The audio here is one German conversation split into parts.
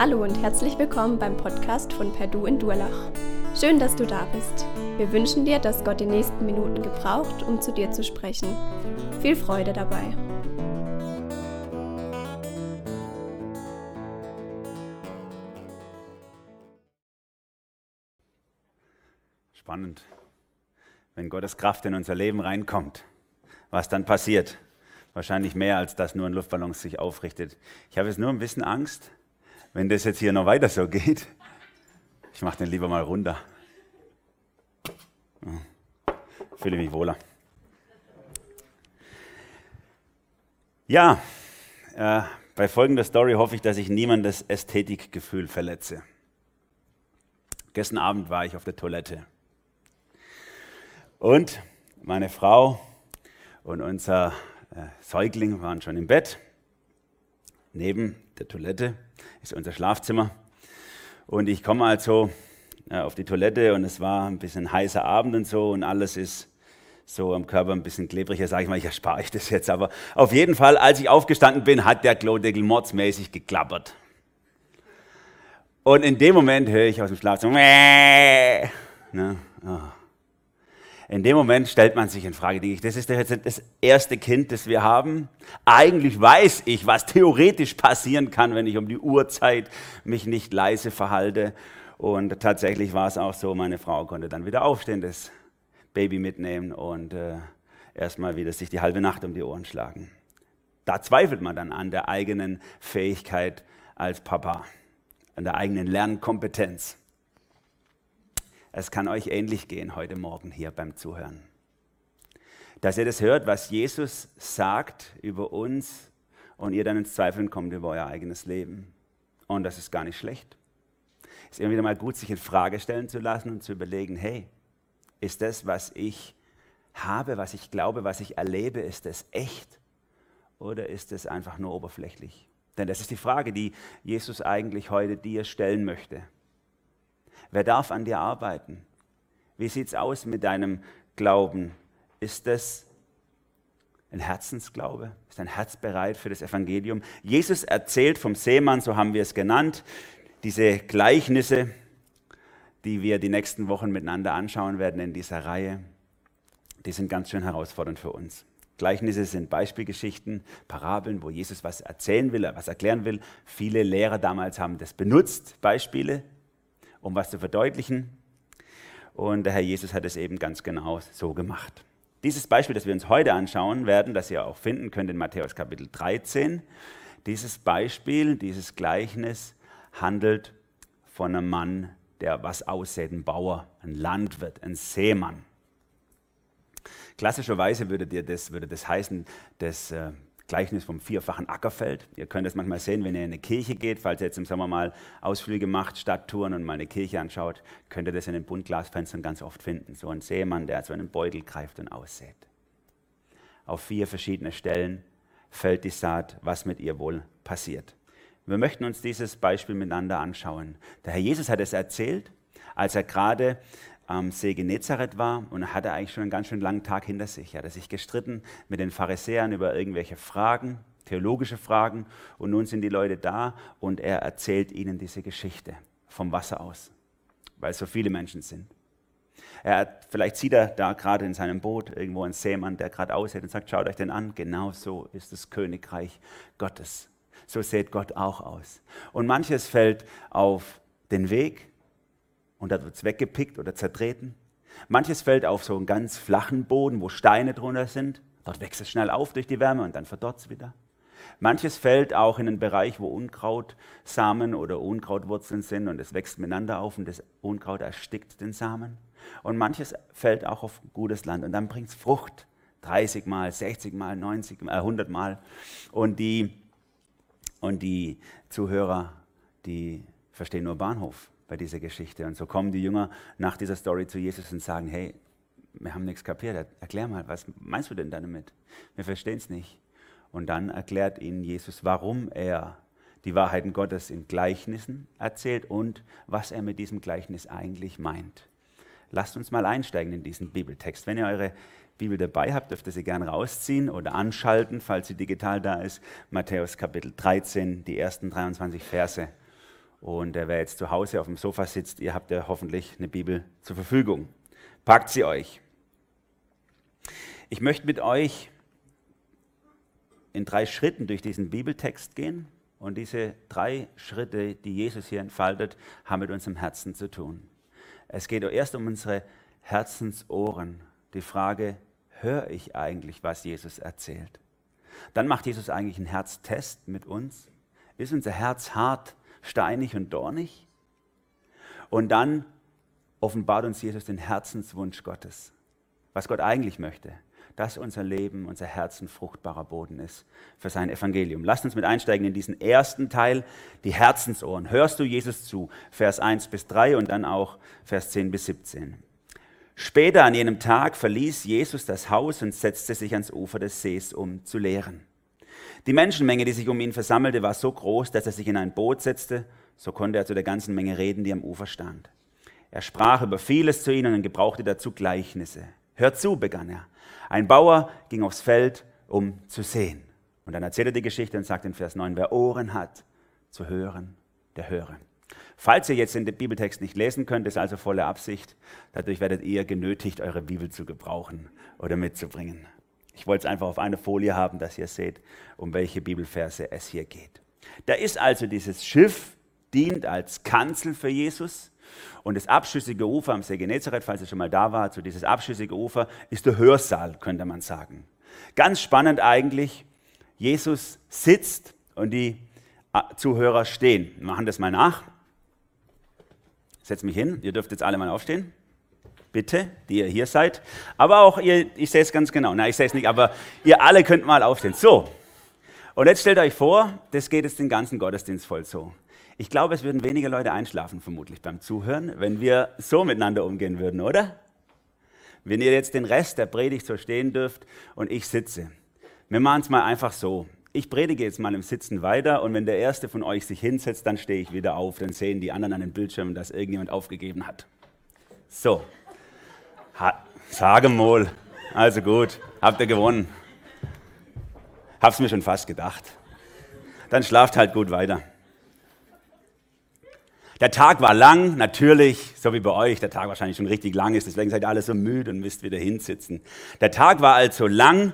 Hallo und herzlich willkommen beim Podcast von Perdu in Durlach. Schön, dass du da bist. Wir wünschen dir, dass Gott die nächsten Minuten gebraucht, um zu dir zu sprechen. Viel Freude dabei. Spannend, wenn Gottes Kraft in unser Leben reinkommt, was dann passiert. Wahrscheinlich mehr, als dass nur ein Luftballon sich aufrichtet. Ich habe jetzt nur ein bisschen Angst, wenn das jetzt hier noch weiter so geht. Ich mache den lieber mal runter. Fühle mich wohler. Ja, äh, bei folgender Story hoffe ich, dass ich niemandes Ästhetikgefühl verletze. Gestern Abend war ich auf der Toilette. Und meine Frau und unser äh, Säugling waren schon im Bett. Neben der Toilette ist unser Schlafzimmer. Und ich komme also auf die Toilette und es war ein bisschen heißer Abend und so und alles ist so am Körper ein bisschen klebriger, sage ich mal, ich erspare ich das jetzt. Aber auf jeden Fall, als ich aufgestanden bin, hat der Klodeckel mordsmäßig geklappert. Und in dem Moment höre ich aus dem Schlafzimmer, ne? oh. In dem Moment stellt man sich in Frage, denke ich, das ist jetzt das erste Kind, das wir haben. Eigentlich weiß ich, was theoretisch passieren kann, wenn ich um die Uhrzeit mich nicht leise verhalte. Und tatsächlich war es auch so, meine Frau konnte dann wieder aufstehen, das Baby mitnehmen und äh, erstmal wieder sich die halbe Nacht um die Ohren schlagen. Da zweifelt man dann an der eigenen Fähigkeit als Papa, an der eigenen Lernkompetenz. Es kann euch ähnlich gehen heute Morgen hier beim Zuhören. Dass ihr das hört, was Jesus sagt über uns und ihr dann ins Zweifeln kommt über euer eigenes Leben. Und das ist gar nicht schlecht. Es ist immer wieder mal gut, sich in Frage stellen zu lassen und zu überlegen, hey, ist das, was ich habe, was ich glaube, was ich erlebe, ist das echt oder ist es einfach nur oberflächlich? Denn das ist die Frage, die Jesus eigentlich heute dir stellen möchte. Wer darf an dir arbeiten? Wie sieht es aus mit deinem Glauben? Ist das ein Herzensglaube? Ist dein Herz bereit für das Evangelium? Jesus erzählt vom Seemann, so haben wir es genannt, diese Gleichnisse, die wir die nächsten Wochen miteinander anschauen werden in dieser Reihe, die sind ganz schön herausfordernd für uns. Gleichnisse sind Beispielgeschichten, Parabeln, wo Jesus was erzählen will, was erklären will. Viele Lehrer damals haben das benutzt, Beispiele, um was zu verdeutlichen. Und der Herr Jesus hat es eben ganz genau so gemacht. Dieses Beispiel, das wir uns heute anschauen werden, das ihr auch finden könnt in Matthäus Kapitel 13, dieses Beispiel, dieses Gleichnis handelt von einem Mann, der was aussät, ein Bauer, ein Landwirt, ein Seemann. Klassischerweise würde, dir das, würde das heißen, dass äh, Gleichnis vom vierfachen Ackerfeld. Ihr könnt das manchmal sehen, wenn ihr in eine Kirche geht, falls ihr jetzt im Sommer mal Ausflüge macht, Stadttouren und mal eine Kirche anschaut, könnt ihr das in den Buntglasfenstern ganz oft finden. So ein Seemann, der so einen Beutel greift und aussät. Auf vier verschiedene Stellen fällt die Saat, was mit ihr wohl passiert. Wir möchten uns dieses Beispiel miteinander anschauen. Der Herr Jesus hat es erzählt, als er gerade am See Genezareth war und er hatte eigentlich schon einen ganz schön langen Tag hinter sich. Er hatte sich gestritten mit den Pharisäern über irgendwelche Fragen, theologische Fragen und nun sind die Leute da und er erzählt ihnen diese Geschichte vom Wasser aus, weil so viele Menschen sind. Er hat, vielleicht sieht er da gerade in seinem Boot irgendwo einen Seemann, der gerade aussieht und sagt, schaut euch den an, genau so ist das Königreich Gottes. So sieht Gott auch aus. Und manches fällt auf den Weg, und da wird es weggepickt oder zertreten. Manches fällt auf so einen ganz flachen Boden, wo Steine drunter sind. Dort wächst es schnell auf durch die Wärme und dann verdorrt es wieder. Manches fällt auch in einen Bereich, wo Unkrautsamen oder Unkrautwurzeln sind und es wächst miteinander auf und das Unkraut erstickt den Samen. Und manches fällt auch auf gutes Land und dann bringt es Frucht. 30 Mal, 60 Mal, 90 Mal, 100 Mal. Und die, und die Zuhörer, die verstehen nur Bahnhof bei dieser Geschichte. Und so kommen die Jünger nach dieser Story zu Jesus und sagen, hey, wir haben nichts kapiert. Erklär mal, was meinst du denn damit? Wir verstehen es nicht. Und dann erklärt ihnen Jesus, warum er die Wahrheiten Gottes in Gleichnissen erzählt und was er mit diesem Gleichnis eigentlich meint. Lasst uns mal einsteigen in diesen Bibeltext. Wenn ihr eure Bibel dabei habt, dürft ihr sie gerne rausziehen oder anschalten, falls sie digital da ist. Matthäus Kapitel 13, die ersten 23 Verse Und wer jetzt zu Hause auf dem Sofa sitzt, ihr habt ja hoffentlich eine Bibel zur Verfügung. Packt sie euch. Ich möchte mit euch in drei Schritten durch diesen Bibeltext gehen. Und diese drei Schritte, die Jesus hier entfaltet, haben mit unserem Herzen zu tun. Es geht erst um unsere Herzensohren. Die Frage, höre ich eigentlich, was Jesus erzählt? Dann macht Jesus eigentlich einen Herztest mit uns. Ist unser Herz hart, steinig und dornig? Und dann offenbart uns Jesus den Herzenswunsch Gottes, was Gott eigentlich möchte dass unser Leben, unser Herz ein fruchtbarer Boden ist für sein Evangelium. Lasst uns mit einsteigen in diesen ersten Teil, die Herzensohren. Hörst du Jesus zu? Vers 1 bis 3 und dann auch Vers 10 bis 17. Später an jenem Tag verließ Jesus das Haus und setzte sich ans Ufer des Sees, um zu lehren. Die Menschenmenge, die sich um ihn versammelte, war so groß, dass er sich in ein Boot setzte. So konnte er zu der ganzen Menge reden, die am Ufer stand. Er sprach über vieles zu ihnen und gebrauchte dazu Gleichnisse. Hört zu, begann er. Ein Bauer ging aufs Feld, um zu sehen. Und dann erzählt er die Geschichte und sagt in Vers 9, wer Ohren hat zu hören, der höre. Falls ihr jetzt den Bibeltext nicht lesen könnt, ist also volle Absicht. Dadurch werdet ihr genötigt, eure Bibel zu gebrauchen oder mitzubringen. Ich wollte es einfach auf eine Folie haben, dass ihr seht, um welche Bibelverse es hier geht. Da ist also dieses Schiff, dient als Kanzel für Jesus. Und das abschüssige Ufer am See Genezareth, falls ihr schon mal da wart, so dieses abschüssige Ufer, ist der Hörsaal, könnte man sagen. Ganz spannend eigentlich, Jesus sitzt und die äh, Zuhörer stehen. Wir machen das mal nach. Setz mich hin, ihr dürft jetzt alle mal aufstehen. Bitte, die ihr hier seid. Aber auch ihr, ich sehe es ganz genau. Nein, ich sehe es nicht, aber ihr alle könnt mal aufstehen. So. Und jetzt stellt euch vor, das geht jetzt den ganzen Gottesdienst voll so. Ich glaube, es würden weniger Leute einschlafen, vermutlich beim Zuhören, wenn wir so miteinander umgehen würden, oder? Wenn ihr jetzt den Rest der Predigt so stehen dürft und ich sitze. Wir machen es mal einfach so. Ich predige jetzt mal im Sitzen weiter und wenn der erste von euch sich hinsetzt, dann stehe ich wieder auf. Dann sehen die anderen an den Bildschirmen, dass irgendjemand aufgegeben hat. So. Ha sage mal. Also gut, habt ihr gewonnen. Hab's mir schon fast gedacht. Dann schlaft halt gut weiter. Der Tag war lang, natürlich, so wie bei euch, der Tag wahrscheinlich schon richtig lang ist, deswegen seid ihr alle so müde und müsst wieder hinsitzen. Der Tag war also lang,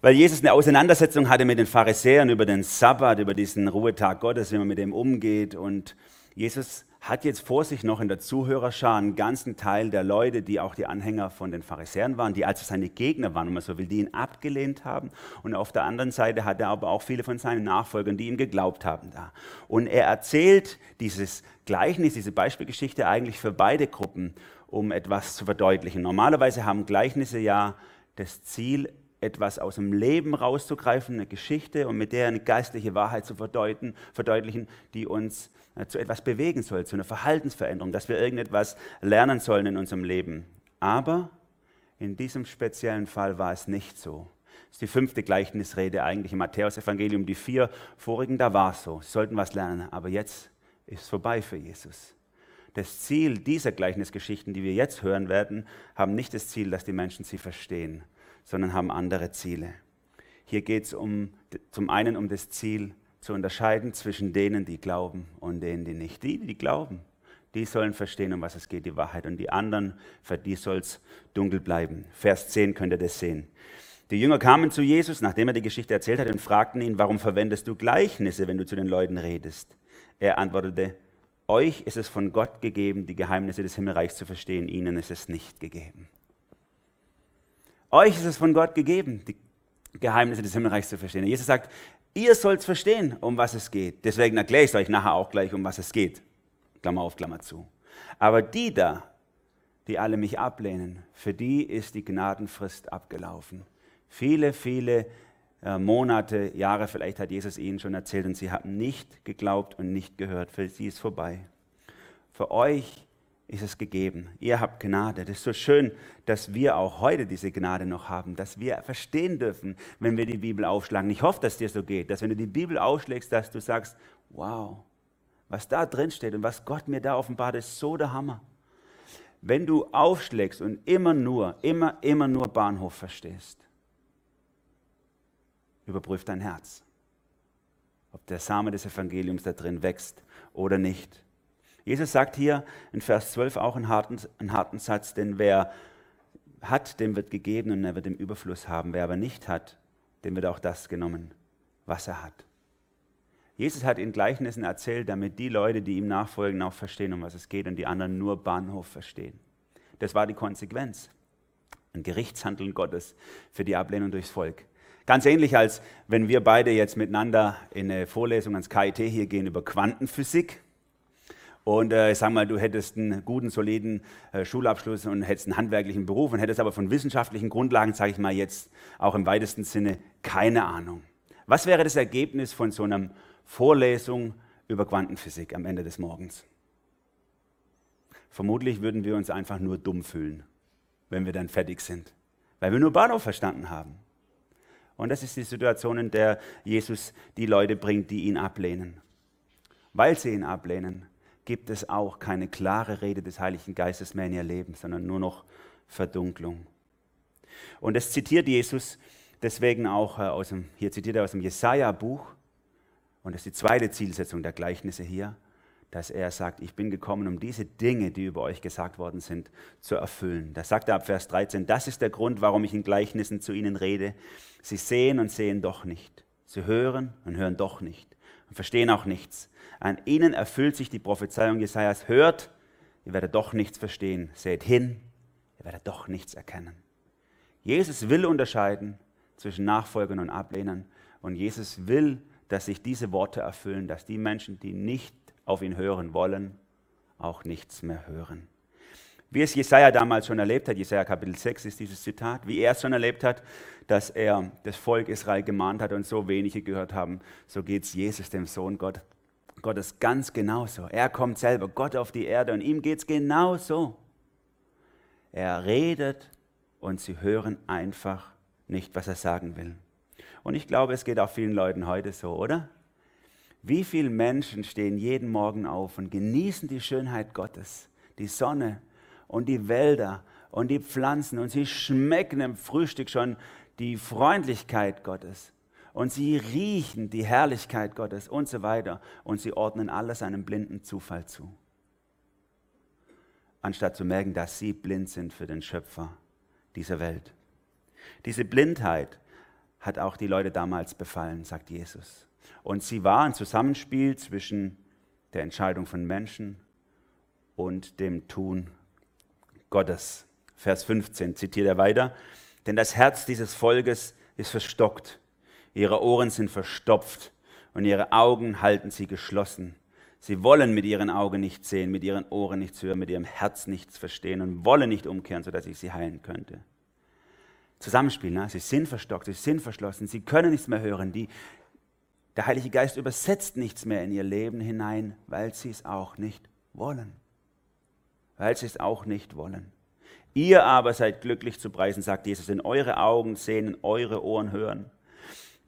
weil Jesus eine Auseinandersetzung hatte mit den Pharisäern über den Sabbat, über diesen Ruhetag Gottes, wie man mit dem umgeht. Und Jesus hat jetzt vor sich noch in der Zuhörerschar einen ganzen Teil der Leute, die auch die Anhänger von den Pharisäern waren, die also seine Gegner waren, wenn man so will, die ihn abgelehnt haben. Und auf der anderen Seite hat er aber auch viele von seinen Nachfolgern, die ihm geglaubt haben da. Und er erzählt dieses Gleichnis, diese Beispielgeschichte eigentlich für beide Gruppen, um etwas zu verdeutlichen. Normalerweise haben Gleichnisse ja das Ziel, etwas aus dem Leben rauszugreifen, eine Geschichte und mit der eine geistliche Wahrheit zu verdeutlichen, die uns äh, zu etwas bewegen soll, zu einer Verhaltensveränderung, dass wir irgendetwas lernen sollen in unserem Leben. Aber in diesem speziellen Fall war es nicht so. Das ist die fünfte Gleichnisrede eigentlich im Matthäus-Evangelium. Die vier vorigen, da war es so. Sie sollten was lernen, aber jetzt ist es vorbei für Jesus. Das Ziel dieser Gleichnisgeschichten, die wir jetzt hören werden, haben nicht das Ziel, dass die Menschen sie verstehen, sondern haben andere Ziele. Hier geht es um, zum einen um das Ziel, zu unterscheiden zwischen denen, die glauben und denen, die nicht. Die, die glauben, die sollen verstehen, um was es geht, die Wahrheit. Und die anderen, für die soll es dunkel bleiben. Vers 10 könnt ihr das sehen. Die Jünger kamen zu Jesus, nachdem er die Geschichte erzählt hat, und fragten ihn, warum verwendest du Gleichnisse, wenn du zu den Leuten redest? Er antwortete, euch ist es von Gott gegeben, die Geheimnisse des Himmelreichs zu verstehen, ihnen ist es nicht gegeben. Euch ist es von Gott gegeben, die Geheimnisse des Himmelreichs zu verstehen. Jesus sagt, Ihr sollt verstehen, um was es geht. Deswegen erkläre ich es euch nachher auch gleich, um was es geht. Klammer auf, Klammer zu. Aber die da, die alle mich ablehnen, für die ist die Gnadenfrist abgelaufen. Viele, viele äh, Monate, Jahre vielleicht hat Jesus ihnen schon erzählt und sie haben nicht geglaubt und nicht gehört. Für sie ist vorbei. Für euch ist es gegeben. Ihr habt Gnade. Das ist so schön, dass wir auch heute diese Gnade noch haben, dass wir verstehen dürfen, wenn wir die Bibel aufschlagen. Ich hoffe, dass dir so geht, dass wenn du die Bibel aufschlägst, dass du sagst, wow, was da drin steht und was Gott mir da offenbart, ist so der Hammer. Wenn du aufschlägst und immer nur, immer, immer nur Bahnhof verstehst, überprüf dein Herz, ob der Same des Evangeliums da drin wächst oder nicht. Jesus sagt hier in Vers 12 auch einen harten, einen harten Satz, denn wer hat, dem wird gegeben und er wird im Überfluss haben. Wer aber nicht hat, dem wird auch das genommen, was er hat. Jesus hat in Gleichnissen erzählt, damit die Leute, die ihm nachfolgen, auch verstehen, um was es geht und die anderen nur Bahnhof verstehen. Das war die Konsequenz. Ein Gerichtshandeln Gottes für die Ablehnung durchs Volk. Ganz ähnlich als wenn wir beide jetzt miteinander in eine Vorlesung ans KIT hier gehen über Quantenphysik. Und äh, ich sag mal, du hättest einen guten, soliden äh, Schulabschluss und hättest einen handwerklichen Beruf und hättest aber von wissenschaftlichen Grundlagen, sage ich mal jetzt auch im weitesten Sinne, keine Ahnung. Was wäre das Ergebnis von so einer Vorlesung über Quantenphysik am Ende des Morgens? Vermutlich würden wir uns einfach nur dumm fühlen, wenn wir dann fertig sind, weil wir nur Bahnhof verstanden haben. Und das ist die Situation, in der Jesus die Leute bringt, die ihn ablehnen. Weil sie ihn ablehnen, gibt es auch keine klare Rede des Heiligen Geistes mehr in ihr Leben, sondern nur noch Verdunklung. Und das zitiert Jesus deswegen auch äh, aus dem, hier zitiert er aus dem Jesaja-Buch. Und das ist die zweite Zielsetzung der Gleichnisse hier, dass er sagt, ich bin gekommen, um diese Dinge, die über euch gesagt worden sind, zu erfüllen. Da sagt er ab Vers 13, das ist der Grund, warum ich in Gleichnissen zu ihnen rede. Sie sehen und sehen doch nicht. Sie hören und hören doch nicht und verstehen auch nichts. An ihnen erfüllt sich die Prophezeiung Jesajas. Hört, ihr werdet doch nichts verstehen. Seht hin, ihr werdet doch nichts erkennen. Jesus will unterscheiden zwischen Nachfolgern und Ablehnern. Und Jesus will, dass sich diese Worte erfüllen, dass die Menschen, die nicht auf ihn hören wollen, auch nichts mehr hören. Wie es Jesaja damals schon erlebt hat, Jesaja Kapitel 6 ist dieses Zitat, wie er es schon erlebt hat, dass er das Volk Israel gemahnt hat und so wenige gehört haben, so geht es Jesus, dem Sohn Gott, Gottes ganz genauso. Er kommt selber, Gott auf die Erde und ihm geht es genauso. Er redet und sie hören einfach nicht, was er sagen will. Und ich glaube, es geht auch vielen Leuten heute so, oder? Wie viele Menschen stehen jeden Morgen auf und genießen die Schönheit Gottes, die Sonne und die Wälder und die Pflanzen und sie schmecken im Frühstück schon die Freundlichkeit Gottes und sie riechen die Herrlichkeit Gottes und so weiter und sie ordnen alles einem blinden Zufall zu. Anstatt zu merken, dass sie blind sind für den Schöpfer dieser Welt. Diese Blindheit hat auch die Leute damals befallen, sagt Jesus. Und sie war ein Zusammenspiel zwischen der Entscheidung von Menschen und dem Tun Gottes. Vers 15 zitiert er weiter. Denn das Herz dieses Volkes ist verstockt Ihre Ohren sind verstopft und ihre Augen halten sie geschlossen. Sie wollen mit ihren Augen nicht sehen, mit ihren Ohren nichts hören, mit ihrem Herz nichts verstehen und wollen nicht umkehren, sodass ich sie heilen könnte. Zusammenspiel, ne? sie sind verstockt, sie sind verschlossen, sie können nichts mehr hören. Die, der Heilige Geist übersetzt nichts mehr in ihr Leben hinein, weil sie es auch nicht wollen. Weil sie es auch nicht wollen. Ihr aber seid glücklich zu preisen, sagt Jesus, denn eure Augen sehen, eure Ohren hören.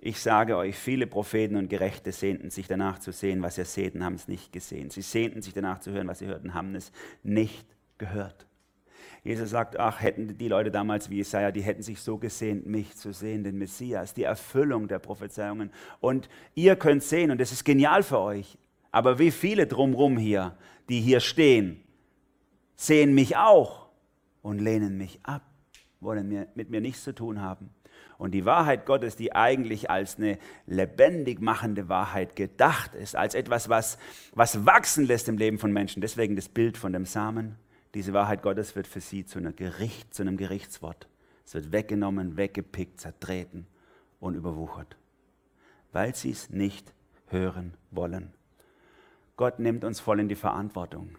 Ich sage euch, viele Propheten und Gerechte sehnten sich danach zu sehen, was ihr seht und haben es nicht gesehen. Sie sehnten sich danach zu hören, was sie hörten, haben es nicht gehört. Jesus sagt, ach, hätten die Leute damals wie Jesaja, die hätten sich so gesehnt, mich zu sehen, den Messias, die Erfüllung der Prophezeiungen. Und ihr könnt sehen, und das ist genial für euch, aber wie viele drumrum hier, die hier stehen, sehen mich auch und lehnen mich ab, wollen mir, mit mir nichts zu tun haben. Und die Wahrheit Gottes, die eigentlich als eine lebendig machende Wahrheit gedacht ist, als etwas, was, was wachsen lässt im Leben von Menschen, deswegen das Bild von dem Samen, diese Wahrheit Gottes wird für sie zu, Gericht, zu einem Gerichtswort. Es wird weggenommen, weggepickt, zertreten und überwuchert, weil sie es nicht hören wollen. Gott nimmt uns voll in die Verantwortung.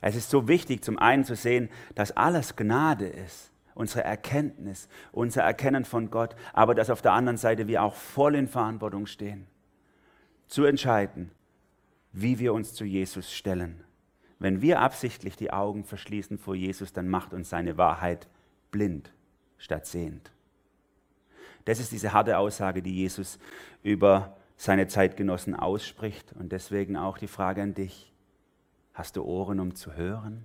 Es ist so wichtig, zum einen zu sehen, dass alles Gnade ist unsere Erkenntnis, unser Erkennen von Gott, aber dass auf der anderen Seite wir auch voll in Verantwortung stehen, zu entscheiden, wie wir uns zu Jesus stellen. Wenn wir absichtlich die Augen verschließen vor Jesus, dann macht uns seine Wahrheit blind statt sehend. Das ist diese harte Aussage, die Jesus über seine Zeitgenossen ausspricht und deswegen auch die Frage an dich. Hast du Ohren, um zu hören?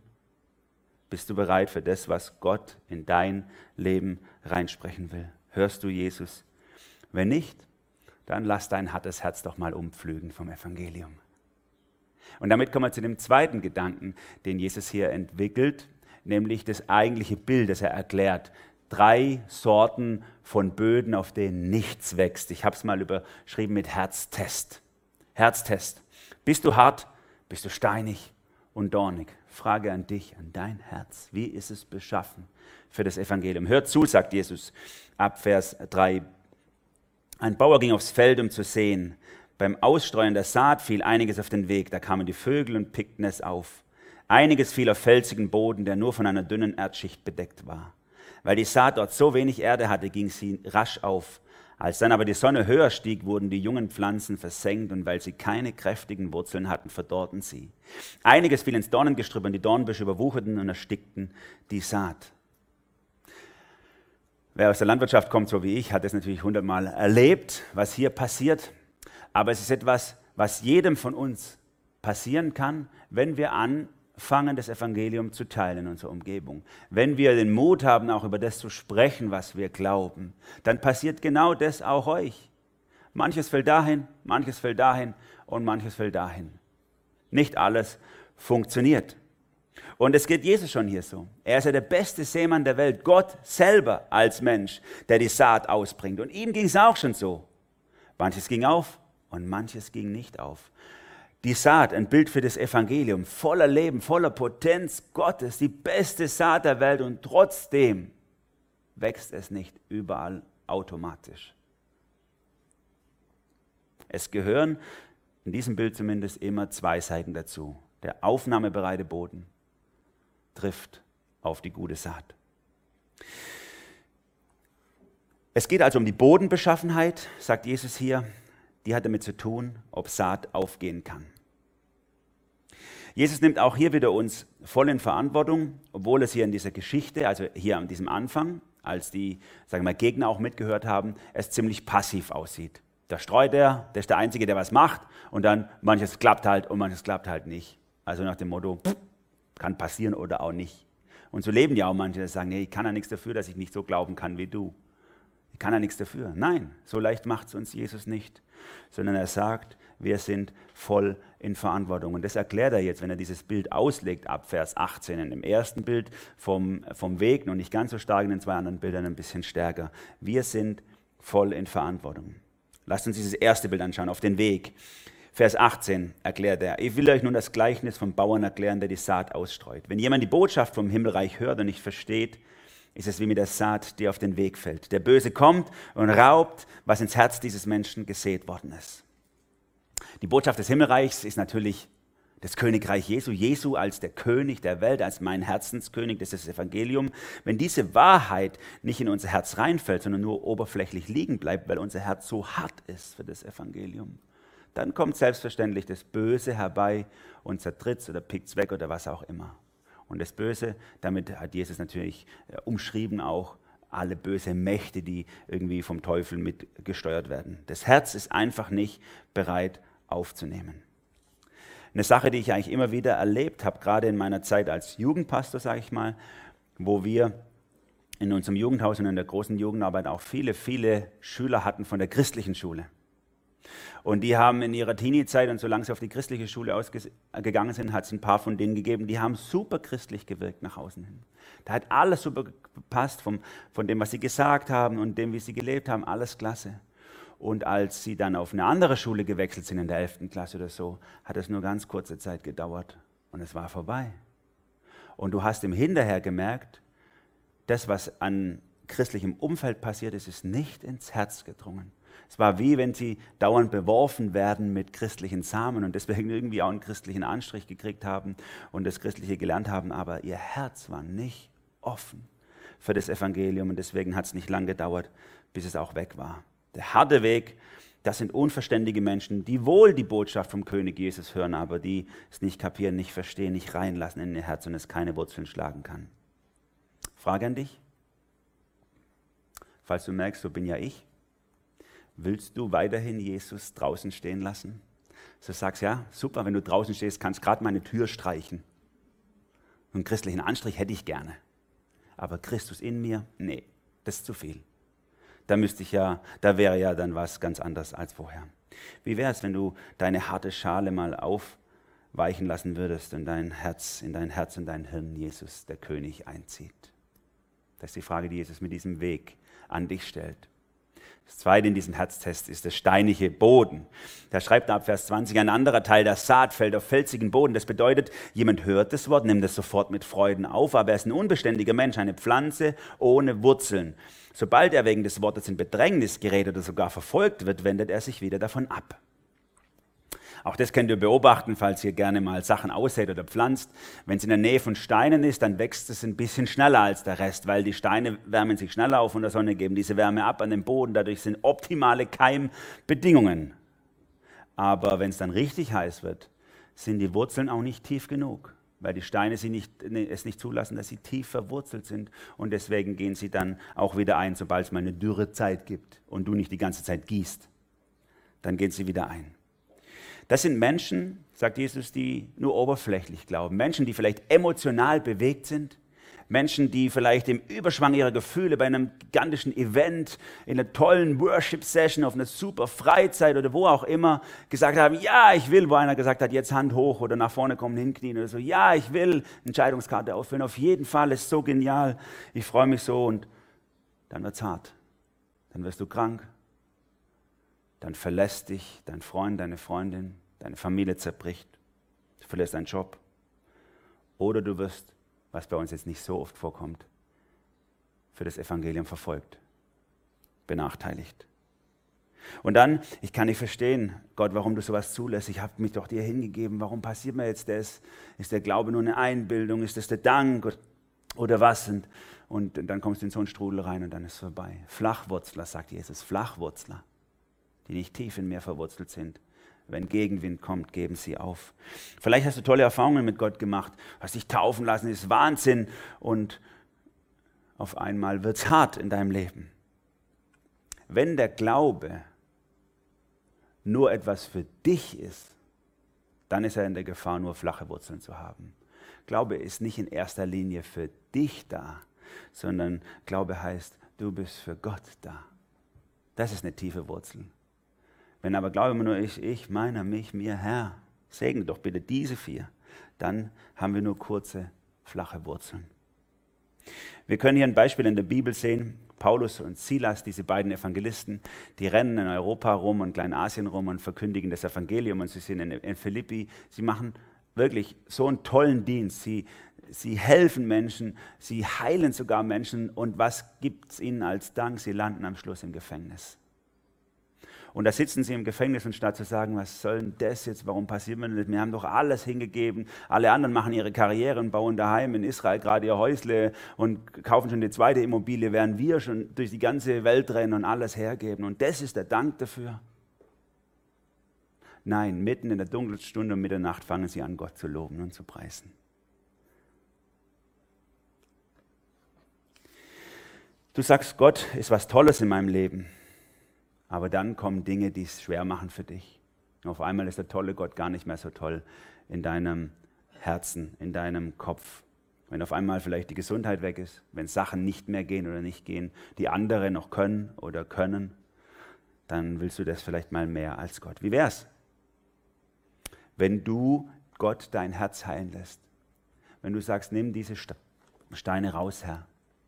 Bist du bereit für das, was Gott in dein Leben reinsprechen will? Hörst du Jesus? Wenn nicht, dann lass dein hartes Herz doch mal umpflügen vom Evangelium. Und damit kommen wir zu dem zweiten Gedanken, den Jesus hier entwickelt, nämlich das eigentliche Bild, das er erklärt. Drei Sorten von Böden, auf denen nichts wächst. Ich habe es mal überschrieben mit Herztest. Herztest. Bist du hart? Bist du steinig und dornig? Frage an dich, an dein Herz. Wie ist es beschaffen für das Evangelium? Hört zu, sagt Jesus ab Vers 3. Ein Bauer ging aufs Feld, um zu sehen. Beim Ausstreuen der Saat fiel einiges auf den Weg. Da kamen die Vögel und pickten es auf. Einiges fiel auf felsigen Boden, der nur von einer dünnen Erdschicht bedeckt war. Weil die Saat dort so wenig Erde hatte, ging sie rasch auf. Als dann aber die Sonne höher stieg, wurden die jungen Pflanzen versenkt und weil sie keine kräftigen Wurzeln hatten, verdorrten sie. Einiges fiel ins Dornengestrüpp und die Dornbüsche überwucherten und erstickten die Saat. Wer aus der Landwirtschaft kommt, so wie ich, hat es natürlich hundertmal erlebt, was hier passiert. Aber es ist etwas, was jedem von uns passieren kann, wenn wir anfangen, das Evangelium zu teilen in unserer Umgebung. Wenn wir den Mut haben, auch über das zu sprechen, was wir glauben, dann passiert genau das auch euch. Manches fällt dahin, manches fällt dahin und manches fällt dahin. Nicht alles funktioniert. Und es geht Jesus schon hier so. Er ist ja der beste Seemann der Welt, Gott selber als Mensch, der die Saat ausbringt. Und ihm ging es auch schon so. Manches ging auf und manches ging nicht auf. Die Saat, ein Bild für das Evangelium, voller Leben, voller Potenz Gottes, die beste Saat der Welt und trotzdem wächst es nicht überall automatisch. Es gehören, in diesem Bild zumindest, immer zwei Seiten dazu. Der aufnahmebereite Boden trifft auf die gute Saat. Es geht also um die Bodenbeschaffenheit, sagt Jesus hier. Die hat damit zu tun, ob Saat aufgehen kann. Jesus nimmt auch hier wieder uns voll in Verantwortung, obwohl es hier in dieser Geschichte, also hier an diesem Anfang, als die sagen wir, Gegner auch mitgehört haben, es ziemlich passiv aussieht. Da streut er, der ist der Einzige, der was macht und dann manches klappt halt und manches klappt halt nicht. Also nach dem Motto, pff, kann passieren oder auch nicht. Und so leben ja auch manche, die sagen, nee, ich kann ja nichts dafür, dass ich nicht so glauben kann wie du. Ich kann ja nichts dafür. Nein, so leicht macht es uns Jesus nicht, sondern er sagt, wir sind voll in Verantwortung. Und das erklärt er jetzt, wenn er dieses Bild auslegt, ab Vers 18. In dem ersten Bild vom, vom Weg, noch nicht ganz so stark, in den zwei anderen Bildern ein bisschen stärker. Wir sind voll in Verantwortung. Lasst uns dieses erste Bild anschauen, auf den Weg. Vers 18 erklärt er, ich will euch nun das Gleichnis vom Bauern erklären, der die Saat ausstreut. Wenn jemand die Botschaft vom Himmelreich hört und nicht versteht, ist es wie mit der Saat, die auf den Weg fällt. Der Böse kommt und raubt, was ins Herz dieses Menschen gesät worden ist. Die Botschaft des Himmelreichs ist natürlich das Königreich Jesu, Jesu als der König der Welt, als mein Herzenskönig, das ist das Evangelium. Wenn diese Wahrheit nicht in unser Herz reinfällt, sondern nur oberflächlich liegen bleibt, weil unser Herz so hart ist für das Evangelium, dann kommt selbstverständlich das Böse herbei und zertritt oder pickt es weg oder was auch immer. Und das Böse, damit hat Jesus natürlich äh, umschrieben auch alle böse Mächte, die irgendwie vom Teufel mitgesteuert werden. Das Herz ist einfach nicht bereit aufzunehmen. Eine Sache, die ich eigentlich immer wieder erlebt habe, gerade in meiner Zeit als Jugendpastor, sage ich mal, wo wir in unserem Jugendhaus und in der großen Jugendarbeit auch viele, viele Schüler hatten von der christlichen Schule. Und die haben in ihrer Teenie-Zeit und solange sie auf die christliche Schule gegangen sind, hat es ein paar von denen gegeben, die haben super christlich gewirkt nach außen hin. Da hat alles super gepasst vom, von dem, was sie gesagt haben und dem, wie sie gelebt haben, alles klasse. Und als sie dann auf eine andere Schule gewechselt sind, in der 11. Klasse oder so, hat es nur ganz kurze Zeit gedauert und es war vorbei. Und du hast im Hinterher gemerkt, das, was an christlichem Umfeld passiert ist, ist nicht ins Herz gedrungen. Es war wie wenn sie dauernd beworfen werden mit christlichen Samen und deswegen irgendwie auch einen christlichen Anstrich gekriegt haben und das Christliche gelernt haben, aber ihr Herz war nicht offen für das Evangelium und deswegen hat es nicht lange gedauert, bis es auch weg war. Der harte Weg, das sind unverständige Menschen, die wohl die Botschaft vom König Jesus hören, aber die es nicht kapieren, nicht verstehen, nicht reinlassen in ihr Herz und es keine Wurzeln schlagen kann. Frage an dich. Falls du merkst, so bin ja ich, willst du weiterhin Jesus draußen stehen lassen? So sagst ja, super, wenn du draußen stehst, kannst gerade meine Tür streichen. Einen christlichen Anstrich hätte ich gerne. Aber Christus in mir, nee, das ist zu viel. Da müsste ich ja, da wäre ja dann was ganz anderes als vorher. Wie wäre es, wenn du deine harte Schale mal auf, weichen lassen würdest und dein Herz, in dein Herz und dein Hirn Jesus, der König, einzieht. Das ist die Frage, die Jesus mit diesem Weg an dich stellt. Das zweite in diesem Herztest ist der steinige Boden. Da schreibt ab Vers 20 ein anderer Teil, der Saat fällt auf felsigen Boden. Das bedeutet, jemand hört das Wort, nimmt es sofort mit Freuden auf, aber er ist ein unbeständiger Mensch, eine Pflanze ohne Wurzeln. Sobald er wegen des Wortes in Bedrängnis gerät oder sogar verfolgt wird, wendet er sich wieder davon ab. Auch das könnt ihr beobachten, falls ihr gerne mal Sachen aussät oder pflanzt. Wenn es in der Nähe von Steinen ist, dann wächst es ein bisschen schneller als der Rest, weil die Steine wärmen sich schneller auf von der Sonne, geben diese Wärme ab an den Boden. Dadurch sind optimale Keimbedingungen. Aber wenn es dann richtig heiß wird, sind die Wurzeln auch nicht tief genug, weil die Steine sie nicht, es nicht zulassen, dass sie tief verwurzelt sind. Und deswegen gehen sie dann auch wieder ein, sobald es mal eine Dürrezeit gibt und du nicht die ganze Zeit gießt. Dann gehen sie wieder ein. Das sind Menschen, sagt Jesus, die nur oberflächlich glauben. Menschen, die vielleicht emotional bewegt sind. Menschen, die vielleicht im Überschwang ihrer Gefühle bei einem gigantischen Event, in einer tollen Worship-Session, auf einer super Freizeit oder wo auch immer gesagt haben, ja, ich will, wo einer gesagt hat, jetzt Hand hoch oder nach vorne kommen, hinknien oder so, ja, ich will Entscheidungskarte ausfüllen, auf jeden Fall, ist so genial, ich freue mich so und dann wird es hart. Dann wirst du krank, dann verlässt dich dein Freund, deine Freundin, deine Familie zerbricht, du verlierst deinen Job. Oder du wirst, was bei uns jetzt nicht so oft vorkommt, für das Evangelium verfolgt, benachteiligt. Und dann, ich kann nicht verstehen, Gott, warum du sowas zulässt. Ich habe mich doch dir hingegeben. Warum passiert mir jetzt das? Ist der Glaube nur eine Einbildung? Ist das der Dank oder was? Und, und dann kommst du in so einen Strudel rein und dann ist es vorbei. Flachwurzler, sagt Jesus, Flachwurzler die nicht tief in mir verwurzelt sind. Wenn Gegenwind kommt, geben sie auf. Vielleicht hast du tolle Erfahrungen mit Gott gemacht, hast dich taufen lassen, ist Wahnsinn und auf einmal wird es hart in deinem Leben. Wenn der Glaube nur etwas für dich ist, dann ist er in der Gefahr, nur flache Wurzeln zu haben. Glaube ist nicht in erster Linie für dich da, sondern Glaube heißt, du bist für Gott da. Das ist eine tiefe Wurzel. Wenn aber Glaube immer nur ich, ich, meiner, mich, mir, Herr, segne doch bitte diese vier, dann haben wir nur kurze, flache Wurzeln. Wir können hier ein Beispiel in der Bibel sehen. Paulus und Silas, diese beiden Evangelisten, die rennen in Europa rum und Kleinasien rum und verkündigen das Evangelium und sie sind in, in Philippi. Sie machen wirklich so einen tollen Dienst. Sie, sie helfen Menschen, sie heilen sogar Menschen und was gibt es ihnen als Dank? Sie landen am Schluss im Gefängnis. Und da sitzen sie im Gefängnis und statt zu sagen, was soll denn das jetzt, warum passiert mir das? Wir haben doch alles hingegeben. Alle anderen machen ihre Karriere und bauen daheim in Israel gerade ihr Häusle und kaufen schon die zweite Immobilie, während wir schon durch die ganze Welt rennen und alles hergeben. Und das ist der Dank dafür. Nein, mitten in der dunkelsten Stunde um Mitternacht fangen sie an, Gott zu loben und zu preisen. Du sagst, Gott ist was Tolles in meinem Leben. Aber dann kommen Dinge, die es schwer machen für dich. Auf einmal ist der tolle Gott gar nicht mehr so toll in deinem Herzen, in deinem Kopf. Wenn auf einmal vielleicht die Gesundheit weg ist, wenn Sachen nicht mehr gehen oder nicht gehen, die andere noch können oder können, dann willst du das vielleicht mal mehr als Gott. Wie wär's? Wenn du Gott dein Herz heilen lässt, wenn du sagst, nimm diese Steine raus, Herr,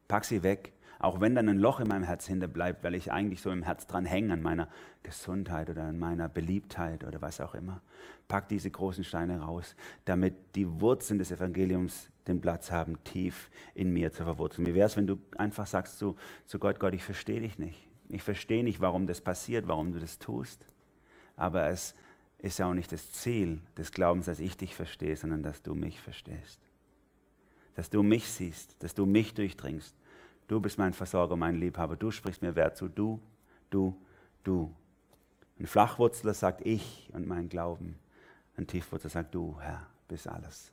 pack sie weg, auch wenn dann ein Loch in meinem Herz hinterbleibt, weil ich eigentlich so im Herz dran hänge, an meiner Gesundheit oder an meiner Beliebtheit oder was auch immer. Pack diese großen Steine raus, damit die Wurzeln des Evangeliums den Platz haben, tief in mir zu verwurzeln. Wie wäre es, wenn du einfach sagst zu, zu Gott, Gott, ich verstehe dich nicht. Ich verstehe nicht, warum das passiert, warum du das tust. Aber es ist ja auch nicht das Ziel des Glaubens, dass ich dich verstehe, sondern dass du mich verstehst. Dass du mich siehst, dass du mich durchdringst Du bist mein Versorger, mein Liebhaber. Du sprichst mir Wert zu. Du, du, du. Ein Flachwurzler sagt ich und mein Glauben. Ein Tiefwurzler sagt du, Herr, bist alles.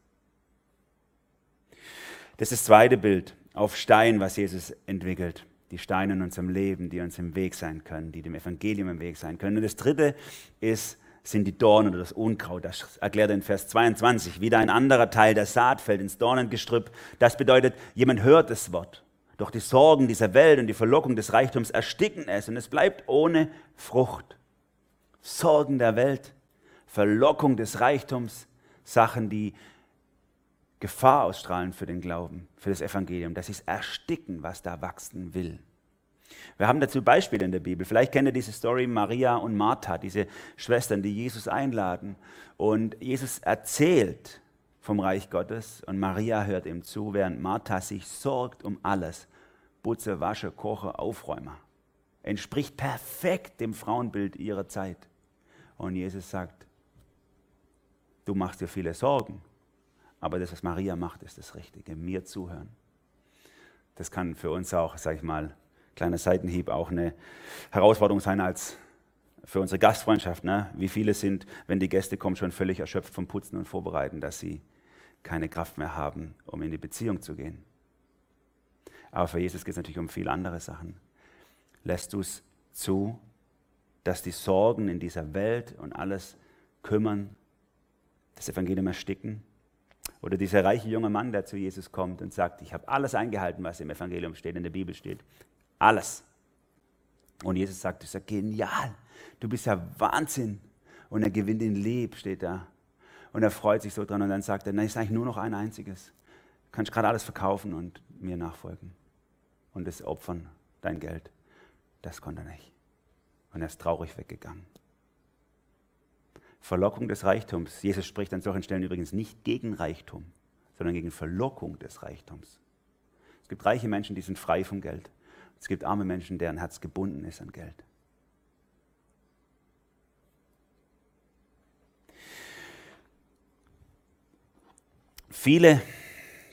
Das ist das zweite Bild auf Stein, was Jesus entwickelt. Die Steine in unserem Leben, die uns im Weg sein können, die dem Evangelium im Weg sein können. Und das dritte ist, sind die Dornen oder das Unkraut. Das erklärt er in Vers 22. Wieder ein anderer Teil der Saat fällt ins Dornengestrüpp. Das bedeutet, jemand hört das Wort doch die Sorgen dieser Welt und die Verlockung des Reichtums ersticken es und es bleibt ohne Frucht. Sorgen der Welt, Verlockung des Reichtums, Sachen, die Gefahr ausstrahlen für den Glauben, für das Evangelium, dass sie es ersticken, was da wachsen will. Wir haben dazu Beispiele in der Bibel. Vielleicht kennt ihr diese Story Maria und Martha, diese Schwestern, die Jesus einladen. Und Jesus erzählt vom Reich Gottes und Maria hört ihm zu, während Martha sich sorgt um alles. Putze, wasche, koche, aufräume. Entspricht perfekt dem Frauenbild ihrer Zeit. Und Jesus sagt, du machst dir viele Sorgen, aber das, was Maria macht, ist das Richtige. Mir zuhören. Das kann für uns auch, sag ich mal, kleiner Seitenhieb, auch eine Herausforderung sein als für unsere Gastfreundschaft. Ne? Wie viele sind, wenn die Gäste kommen, schon völlig erschöpft vom Putzen und Vorbereiten, dass sie keine Kraft mehr haben, um in die Beziehung zu gehen. Aber für Jesus geht es natürlich um viele andere Sachen. Lässt du es zu, dass die Sorgen in dieser Welt und alles kümmern, das Evangelium ersticken? Oder dieser reiche junge Mann, der zu Jesus kommt und sagt, ich habe alles eingehalten, was im Evangelium steht, in der Bibel steht. Alles. Und Jesus sagt, das ist ja genial. Du bist ja Wahnsinn. Und er gewinnt in Leb, steht da. Und er freut sich so dran und dann sagt er, nein, es ist eigentlich nur noch ein einziges. Du kannst gerade alles verkaufen und mir nachfolgen. Und das opfern, dein Geld. Das konnte er nicht. Und er ist traurig weggegangen. Verlockung des Reichtums. Jesus spricht an solchen Stellen übrigens nicht gegen Reichtum, sondern gegen Verlockung des Reichtums. Es gibt reiche Menschen, die sind frei vom Geld. Es gibt arme Menschen, deren Herz gebunden ist an Geld. Viele,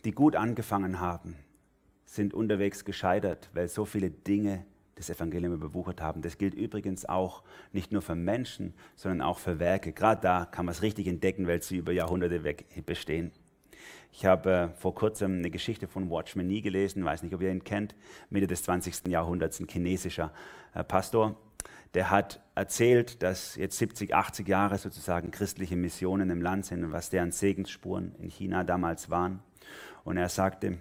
die gut angefangen haben, sind unterwegs gescheitert, weil so viele Dinge das Evangelium überwuchert haben. Das gilt übrigens auch nicht nur für Menschen, sondern auch für Werke. Gerade da kann man es richtig entdecken, weil sie über Jahrhunderte weg bestehen. Ich habe äh, vor kurzem eine Geschichte von Watchman Nee gelesen, weiß nicht, ob ihr ihn kennt, Mitte des 20. Jahrhunderts, ein chinesischer äh, Pastor. Der hat erzählt, dass jetzt 70, 80 Jahre sozusagen christliche Missionen im Land sind und was deren Segensspuren in China damals waren. Und er sagte,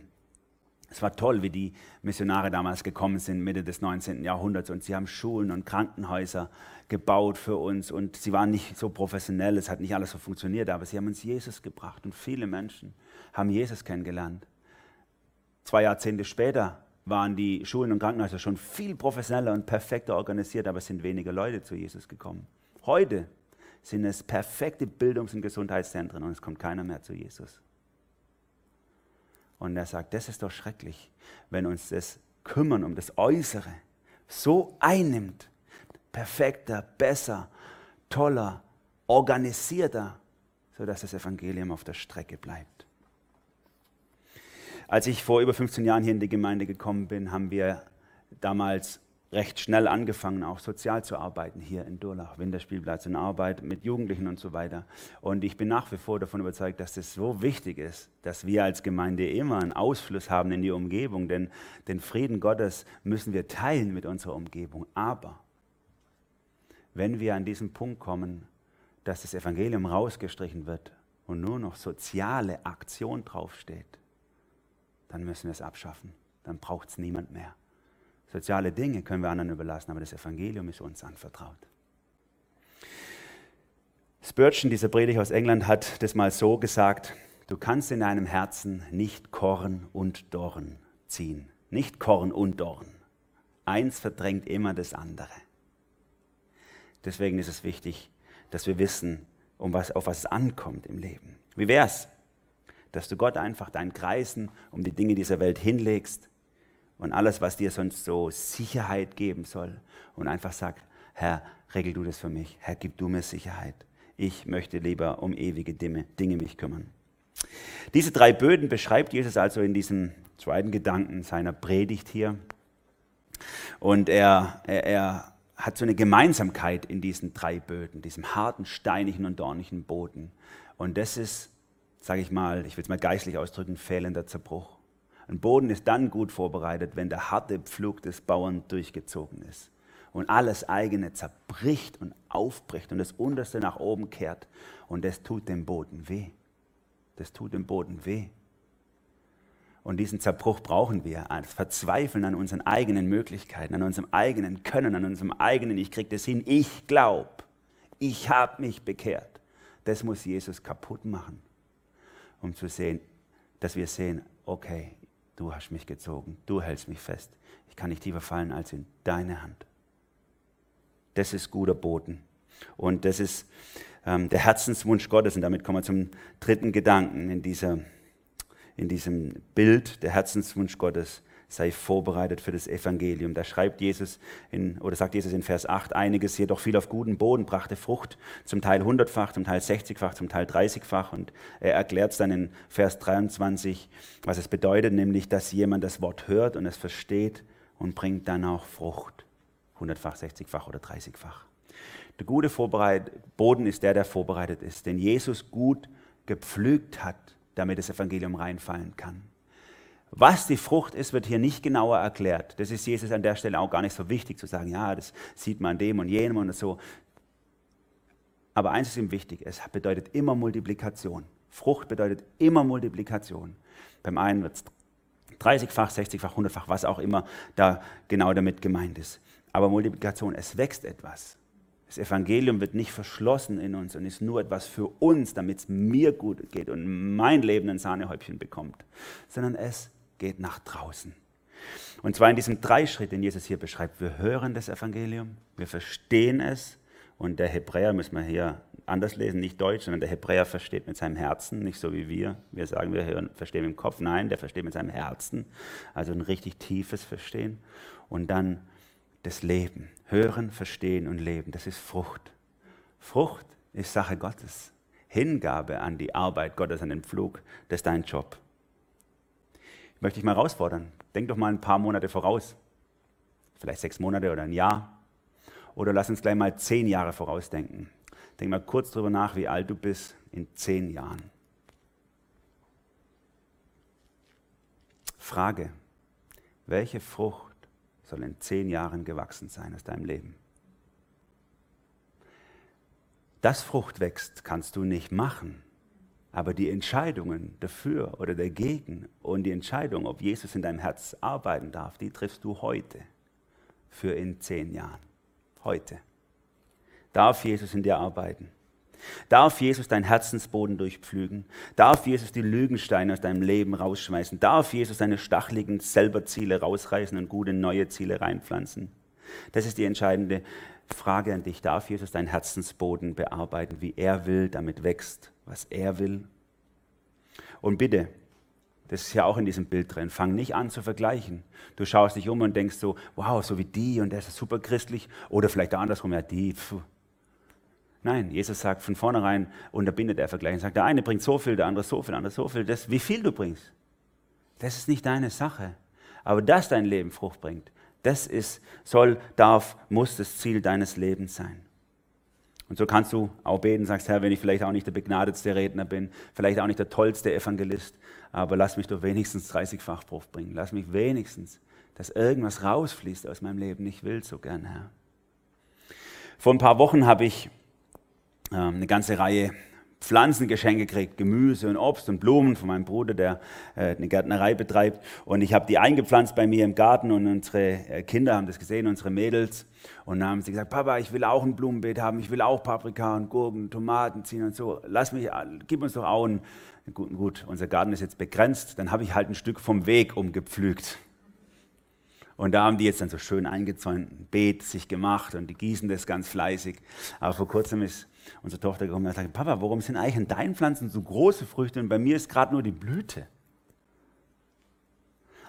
es war toll, wie die Missionare damals gekommen sind, Mitte des 19. Jahrhunderts. Und sie haben Schulen und Krankenhäuser gebaut für uns. Und sie waren nicht so professionell, es hat nicht alles so funktioniert, aber sie haben uns Jesus gebracht. Und viele Menschen haben Jesus kennengelernt. Zwei Jahrzehnte später waren die Schulen und Krankenhäuser schon viel professioneller und perfekter organisiert, aber es sind weniger Leute zu Jesus gekommen. Heute sind es perfekte Bildungs- und Gesundheitszentren und es kommt keiner mehr zu Jesus. Und er sagt, das ist doch schrecklich, wenn uns das Kümmern um das Äußere so einnimmt. Perfekter, besser, toller, organisierter, sodass das Evangelium auf der Strecke bleibt. Als ich vor über 15 Jahren hier in die Gemeinde gekommen bin, haben wir damals recht schnell angefangen, auch sozial zu arbeiten hier in Durlach, Winterspielplatz und Arbeit mit Jugendlichen und so weiter. Und ich bin nach wie vor davon überzeugt, dass es so wichtig ist, dass wir als Gemeinde immer einen Ausfluss haben in die Umgebung, denn den Frieden Gottes müssen wir teilen mit unserer Umgebung. Aber wenn wir an diesen Punkt kommen, dass das Evangelium rausgestrichen wird und nur noch soziale Aktion draufsteht, dann müssen wir es abschaffen. Dann braucht es niemand mehr. Soziale Dinge können wir anderen überlassen, aber das Evangelium ist uns anvertraut. Spurgeon, dieser Prediger aus England, hat das mal so gesagt, du kannst in deinem Herzen nicht Korn und Dorn ziehen. Nicht Korn und Dorn. Eins verdrängt immer das andere. Deswegen ist es wichtig, dass wir wissen, um was, auf was es ankommt im Leben. Wie wäre es, dass du Gott einfach deinen Kreisen um die Dinge dieser Welt hinlegst und alles, was dir sonst so Sicherheit geben soll. Und einfach sag, Herr, regel du das für mich. Herr, gib du mir Sicherheit. Ich möchte lieber um ewige Dinge, mich kümmern. Diese drei Böden beschreibt Jesus also in diesem zweiten Gedanken seiner Predigt hier. Und er, er, er hat so eine Gemeinsamkeit in diesen drei Böden, diesem harten, steinigen und dornigen Boden. Und das ist, sage ich mal, ich will es mal geistlich ausdrücken, fehlender Zerbruch. Ein Boden ist dann gut vorbereitet, wenn der harte Pflug des Bauern durchgezogen ist und alles eigene zerbricht und aufbricht und das Unterste nach oben kehrt. Und das tut dem Boden weh. Das tut dem Boden weh. Und diesen Zerbruch brauchen wir. Das Verzweifeln an unseren eigenen Möglichkeiten, an unserem eigenen Können, an unserem eigenen, ich kriege das hin, ich glaube, ich habe mich bekehrt. Das muss Jesus kaputt machen, um zu sehen, dass wir sehen, okay, du hast mich gezogen, du hältst mich fest. Ich kann nicht tiefer fallen als in deine Hand. Das ist guter Boden. Und das ist ähm, der Herzenswunsch Gottes. Und damit kommen wir zum dritten Gedanken in, dieser, in diesem Bild, der Herzenswunsch Gottes sei vorbereitet für das Evangelium. Da schreibt Jesus in, oder sagt Jesus in Vers 8, einiges jedoch viel auf guten Boden brachte Frucht, zum Teil hundertfach, zum Teil sechzigfach, zum Teil dreißigfach. Und er erklärt es dann in Vers 23, was es bedeutet, nämlich, dass jemand das Wort hört und es versteht und bringt dann auch Frucht. Hundertfach, sechzigfach oder dreißigfach. Der gute Boden ist der, der vorbereitet ist, den Jesus gut gepflügt hat, damit das Evangelium reinfallen kann. Was die Frucht ist, wird hier nicht genauer erklärt. Das ist Jesus an der Stelle auch gar nicht so wichtig zu sagen, ja, das sieht man dem und jenem und so. Aber eins ist ihm wichtig, es bedeutet immer Multiplikation. Frucht bedeutet immer Multiplikation. Beim einen wird es 30-fach, 60-fach, 100-fach, was auch immer da genau damit gemeint ist. Aber Multiplikation, es wächst etwas. Das Evangelium wird nicht verschlossen in uns und ist nur etwas für uns, damit es mir gut geht und mein Leben ein Sahnehäubchen bekommt, sondern es geht nach draußen. Und zwar in diesem Dreischritt, den Jesus hier beschreibt. Wir hören das Evangelium, wir verstehen es und der Hebräer, müssen wir hier anders lesen, nicht Deutsch, sondern der Hebräer versteht mit seinem Herzen, nicht so wie wir. Wir sagen, wir hören, verstehen mit dem Kopf. Nein, der versteht mit seinem Herzen, also ein richtig tiefes Verstehen. Und dann das Leben. Hören, verstehen und leben, das ist Frucht. Frucht ist Sache Gottes. Hingabe an die Arbeit Gottes, an den Pflug, das ist dein Job. Ich möchte dich mal herausfordern. Denk doch mal ein paar Monate voraus. Vielleicht sechs Monate oder ein Jahr. Oder lass uns gleich mal zehn Jahre vorausdenken. Denk mal kurz darüber nach, wie alt du bist in zehn Jahren. Frage, welche Frucht soll in zehn Jahren gewachsen sein aus deinem Leben? Dass Frucht wächst, kannst du nicht machen. Aber die Entscheidungen dafür oder dagegen und die Entscheidung, ob Jesus in deinem Herz arbeiten darf, die triffst du heute für in zehn Jahren. Heute. Darf Jesus in dir arbeiten? Darf Jesus deinen Herzensboden durchpflügen? Darf Jesus die Lügensteine aus deinem Leben rausschmeißen? Darf Jesus deine stacheligen Selberziele rausreißen und gute neue Ziele reinpflanzen? Das ist die entscheidende Frage an dich. Darf Jesus deinen Herzensboden bearbeiten, wie er will, damit wächst, was er will? Und bitte, das ist ja auch in diesem Bild drin. Fang nicht an zu vergleichen. Du schaust dich um und denkst so, wow, so wie die und der ist super christlich. Oder vielleicht andersrum, ja, die, pfuh, Nein, Jesus sagt von vornherein, unterbindet er Vergleich und sagt, der eine bringt so viel, der andere so viel, der andere so viel. Das, wie viel du bringst, das ist nicht deine Sache. Aber dass dein Leben Frucht bringt, das ist, soll, darf, muss das Ziel deines Lebens sein. Und so kannst du auch beten, sagst, Herr, wenn ich vielleicht auch nicht der begnadetste Redner bin, vielleicht auch nicht der tollste Evangelist, aber lass mich doch wenigstens 30-fach Frucht bringen. Lass mich wenigstens, dass irgendwas rausfließt aus meinem Leben. Ich will so gern, Herr. Vor ein paar Wochen habe ich ähm, eine ganze Reihe Pflanzengeschenke gekriegt, Gemüse und Obst und Blumen von meinem Bruder, der äh, eine Gärtnerei betreibt. Und ich habe die eingepflanzt bei mir im Garten und unsere äh, Kinder haben das gesehen, unsere Mädels. Und dann haben sie gesagt, Papa, ich will auch ein Blumenbeet haben, ich will auch Paprika und Gurken, Tomaten ziehen und so. Lass mich, gib uns doch auch einen. Gut, gut, unser Garten ist jetzt begrenzt. Dann habe ich halt ein Stück vom Weg umgepflügt. Und da haben die jetzt dann so schön eingezäunt, ein Beet sich gemacht und die gießen das ganz fleißig. Aber vor kurzem ist unsere Tochter gekommen und gesagt, Papa, warum sind eigentlich in deinen Pflanzen so große Früchte und bei mir ist gerade nur die Blüte?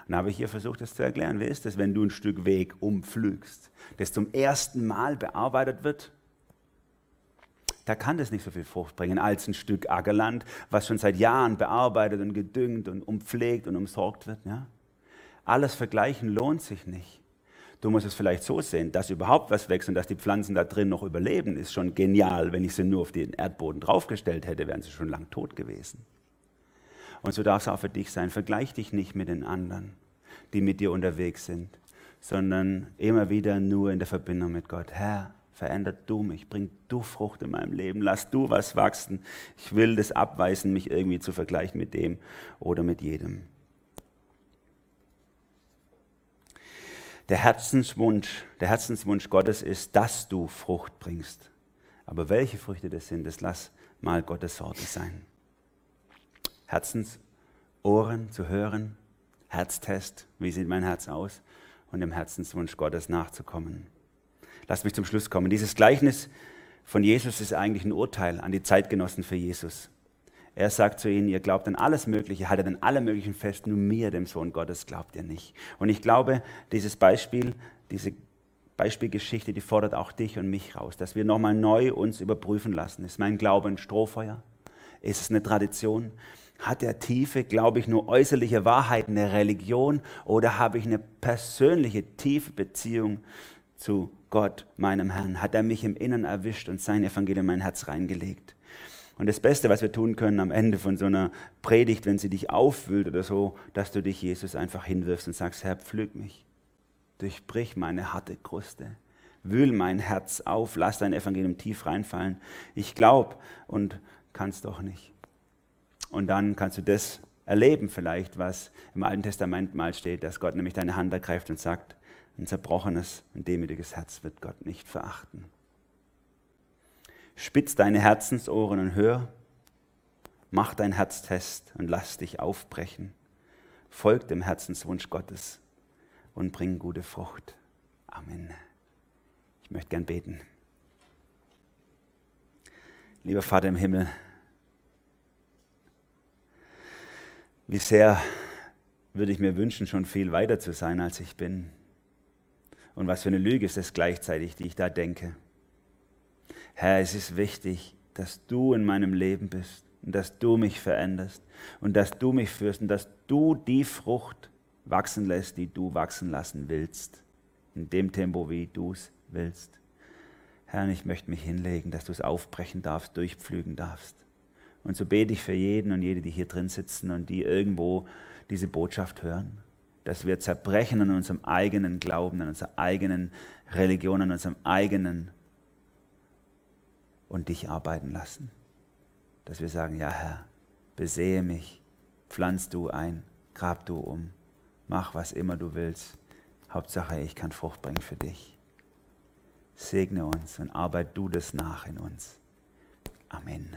Dann habe ich ihr versucht, das zu erklären. Wie ist das, wenn du ein Stück Weg umpflügst, das zum ersten Mal bearbeitet wird? Da kann das nicht so viel Frucht bringen als ein Stück Ackerland, was schon seit Jahren bearbeitet und gedüngt und umpflegt und umsorgt wird. Ja? Alles vergleichen lohnt sich nicht. Du musst es vielleicht so sehen, dass überhaupt was wächst und dass die Pflanzen da drin noch überleben, ist schon genial. Wenn ich sie nur auf den Erdboden draufgestellt hätte, wären sie schon lang tot gewesen. Und so darf es auch für dich sein. Vergleich dich nicht mit den anderen, die mit dir unterwegs sind, sondern immer wieder nur in der Verbindung mit Gott. Herr, verändert du mich, bring du Frucht in meinem Leben, lass du was wachsen. Ich will das abweisen, mich irgendwie zu vergleichen mit dem oder mit jedem. Der Herzenswunsch, der Herzenswunsch Gottes ist, dass du Frucht bringst. Aber welche Früchte das sind, das lass mal Gottes Worte sein. Herzensohren zu hören, Herztest, wie sieht mein Herz aus und dem Herzenswunsch Gottes nachzukommen. Lass mich zum Schluss kommen. Dieses Gleichnis von Jesus ist eigentlich ein Urteil an die Zeitgenossen für Jesus. Er sagt zu ihnen, ihr glaubt an alles Mögliche, haltet an allem Möglichen fest, nur mir, dem Sohn Gottes, glaubt ihr nicht. Und ich glaube, dieses Beispiel, diese Beispielgeschichte, die fordert auch dich und mich raus, dass wir nochmal neu uns überprüfen lassen. Ist mein Glaube ein Strohfeuer? Ist es eine Tradition? Hat er tiefe, glaube ich, nur äußerliche Wahrheiten der Religion oder habe ich eine persönliche, tiefe Beziehung zu Gott, meinem Herrn? Hat er mich im Innern erwischt und sein Evangelium in mein Herz reingelegt? Und das Beste, was wir tun können am Ende von so einer Predigt, wenn sie dich aufwühlt oder so, dass du dich Jesus einfach hinwirfst und sagst, Herr, pflüg mich, durchbrich meine harte Kruste, wühl mein Herz auf, lass dein Evangelium tief reinfallen. Ich glaube und kann es doch nicht. Und dann kannst du das erleben vielleicht, was im Alten Testament mal steht, dass Gott nämlich deine Hand ergreift und sagt, ein zerbrochenes und demütiges Herz wird Gott nicht verachten. Spitz deine Herzensohren und hör. Mach dein Herztest und lass dich aufbrechen. Folg dem Herzenswunsch Gottes und bring gute Frucht. Amen. Ich möchte gern beten. Lieber Vater im Himmel, wie sehr würde ich mir wünschen, schon viel weiter zu sein, als ich bin. Und was für eine Lüge ist es gleichzeitig, die ich da denke. Herr, es ist wichtig, dass du in meinem Leben bist und dass du mich veränderst und dass du mich führst und dass du die Frucht wachsen lässt, die du wachsen lassen willst, in dem Tempo, wie du es willst. Herr, ich möchte mich hinlegen, dass du es aufbrechen darfst, durchpflügen darfst. Und so bete ich für jeden und jede, die hier drin sitzen und die irgendwo diese Botschaft hören, dass wir zerbrechen an unserem eigenen Glauben, an unserer eigenen Religion, an unserem eigenen und dich arbeiten lassen. Dass wir sagen, ja Herr, besehe mich, pflanz du ein, grab du um, mach was immer du willst. Hauptsache, ich kann Frucht bringen für dich. Segne uns und arbeite du das nach in uns. Amen.